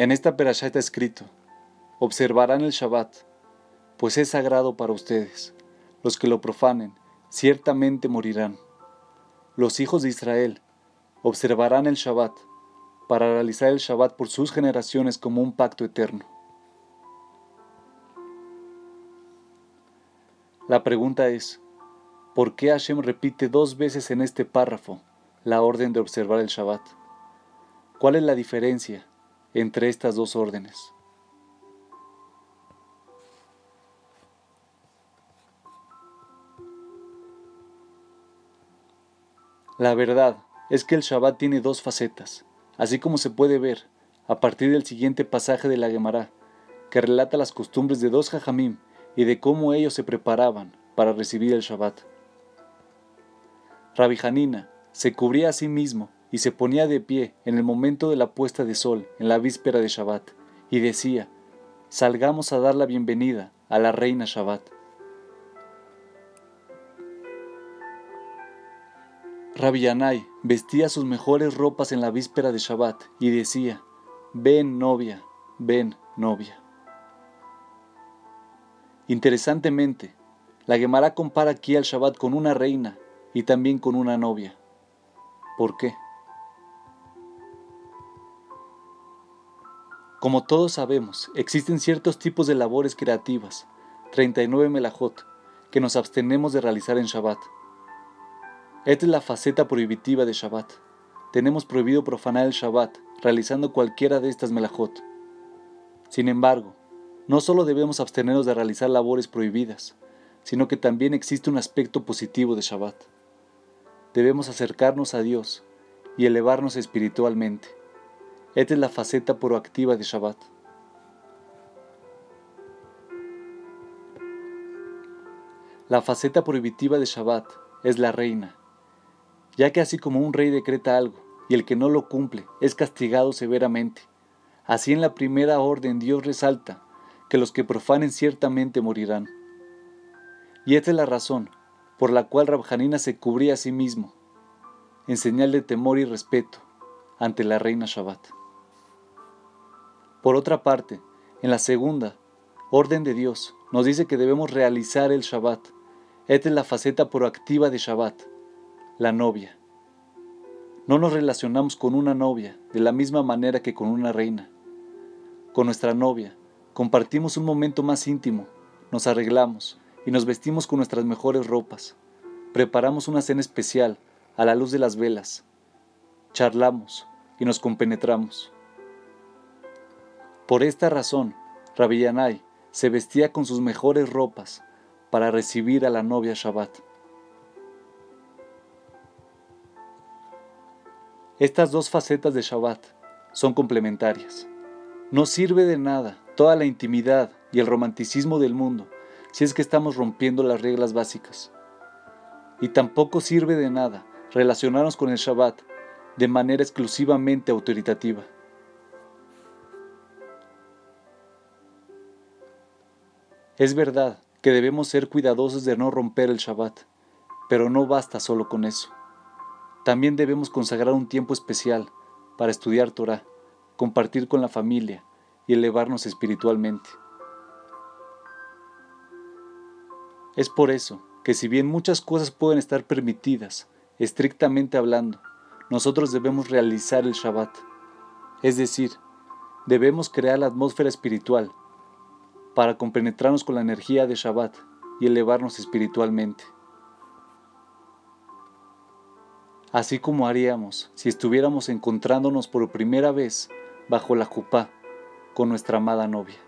En esta perashá está escrito, observarán el Shabbat, pues es sagrado para ustedes. Los que lo profanen, ciertamente morirán. Los hijos de Israel observarán el Shabbat, para realizar el Shabbat por sus generaciones como un pacto eterno. La pregunta es, ¿por qué Hashem repite dos veces en este párrafo la orden de observar el Shabbat? ¿Cuál es la diferencia entre estas dos órdenes. La verdad es que el Shabbat tiene dos facetas, así como se puede ver a partir del siguiente pasaje de la Gemara, que relata las costumbres de dos Jajamim y de cómo ellos se preparaban para recibir el Shabbat. Rabbi Hanina se cubría a sí mismo y se ponía de pie en el momento de la puesta de sol en la víspera de Shabbat y decía, salgamos a dar la bienvenida a la reina Shabbat. Rabbi Yanai vestía sus mejores ropas en la víspera de Shabbat y decía, ven novia, ven novia. Interesantemente, la Gemara compara aquí al Shabbat con una reina y también con una novia. ¿Por qué? Como todos sabemos, existen ciertos tipos de labores creativas, 39 melajot, que nos abstenemos de realizar en Shabbat. Esta es la faceta prohibitiva de Shabbat. Tenemos prohibido profanar el Shabbat realizando cualquiera de estas melajot. Sin embargo, no solo debemos abstenernos de realizar labores prohibidas, sino que también existe un aspecto positivo de Shabbat. Debemos acercarnos a Dios y elevarnos espiritualmente. Esta es la faceta proactiva de Shabbat. La faceta prohibitiva de Shabbat es la reina, ya que así como un rey decreta algo y el que no lo cumple es castigado severamente, así en la primera orden Dios resalta que los que profanen ciertamente morirán. Y esta es la razón por la cual Rabjanina se cubría a sí mismo, en señal de temor y respeto ante la reina Shabbat. Por otra parte, en la segunda, orden de Dios, nos dice que debemos realizar el Shabbat. Esta es la faceta proactiva de Shabbat, la novia. No nos relacionamos con una novia de la misma manera que con una reina. Con nuestra novia compartimos un momento más íntimo, nos arreglamos y nos vestimos con nuestras mejores ropas. Preparamos una cena especial a la luz de las velas. Charlamos y nos compenetramos. Por esta razón, Rabbi Yanai se vestía con sus mejores ropas para recibir a la novia Shabbat. Estas dos facetas de Shabbat son complementarias. No sirve de nada toda la intimidad y el romanticismo del mundo si es que estamos rompiendo las reglas básicas. Y tampoco sirve de nada relacionarnos con el Shabbat de manera exclusivamente autoritativa. Es verdad que debemos ser cuidadosos de no romper el Shabbat, pero no basta solo con eso. También debemos consagrar un tiempo especial para estudiar Torah, compartir con la familia y elevarnos espiritualmente. Es por eso que si bien muchas cosas pueden estar permitidas, estrictamente hablando, nosotros debemos realizar el Shabbat. Es decir, debemos crear la atmósfera espiritual para compenetrarnos con la energía de Shabbat y elevarnos espiritualmente. Así como haríamos si estuviéramos encontrándonos por primera vez bajo la jupá con nuestra amada novia.